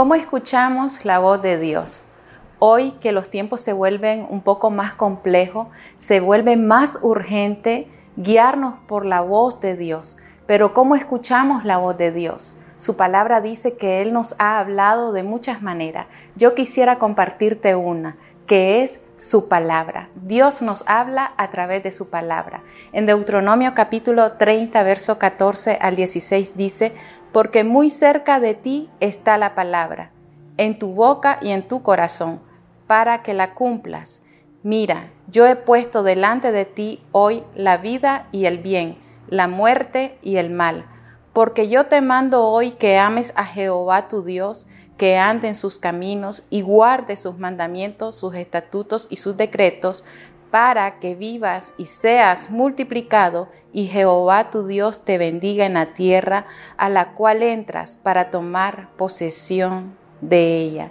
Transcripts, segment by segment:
¿Cómo escuchamos la voz de Dios? Hoy que los tiempos se vuelven un poco más complejos, se vuelve más urgente guiarnos por la voz de Dios. Pero ¿cómo escuchamos la voz de Dios? Su palabra dice que Él nos ha hablado de muchas maneras. Yo quisiera compartirte una, que es su palabra. Dios nos habla a través de su palabra. En Deuteronomio capítulo 30, verso 14 al 16 dice, porque muy cerca de ti está la palabra, en tu boca y en tu corazón, para que la cumplas. Mira, yo he puesto delante de ti hoy la vida y el bien, la muerte y el mal, porque yo te mando hoy que ames a Jehová tu Dios, que ande en sus caminos y guarde sus mandamientos, sus estatutos y sus decretos, para que vivas y seas multiplicado y Jehová tu Dios te bendiga en la tierra a la cual entras para tomar posesión de ella.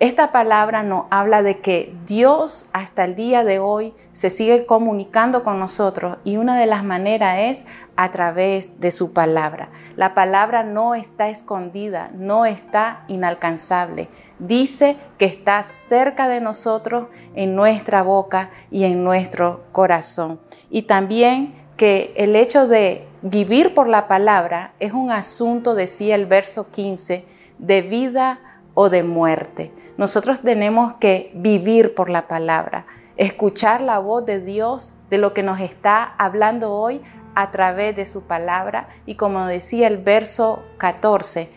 Esta palabra nos habla de que Dios hasta el día de hoy se sigue comunicando con nosotros y una de las maneras es a través de su palabra. La palabra no está escondida, no está inalcanzable. Dice que está cerca de nosotros en nuestra boca y en nuestro corazón. Y también que el hecho de vivir por la palabra es un asunto, decía el verso 15, de vida de muerte. Nosotros tenemos que vivir por la palabra, escuchar la voz de Dios, de lo que nos está hablando hoy a través de su palabra y como decía el verso 14,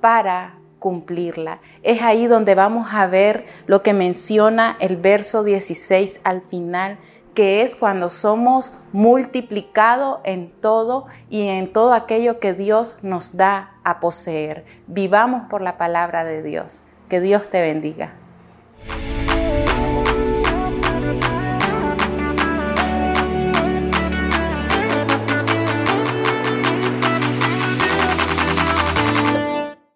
para cumplirla. Es ahí donde vamos a ver lo que menciona el verso 16 al final, que es cuando somos multiplicados en todo y en todo aquello que Dios nos da a poseer. Vivamos por la palabra de Dios. Que Dios te bendiga.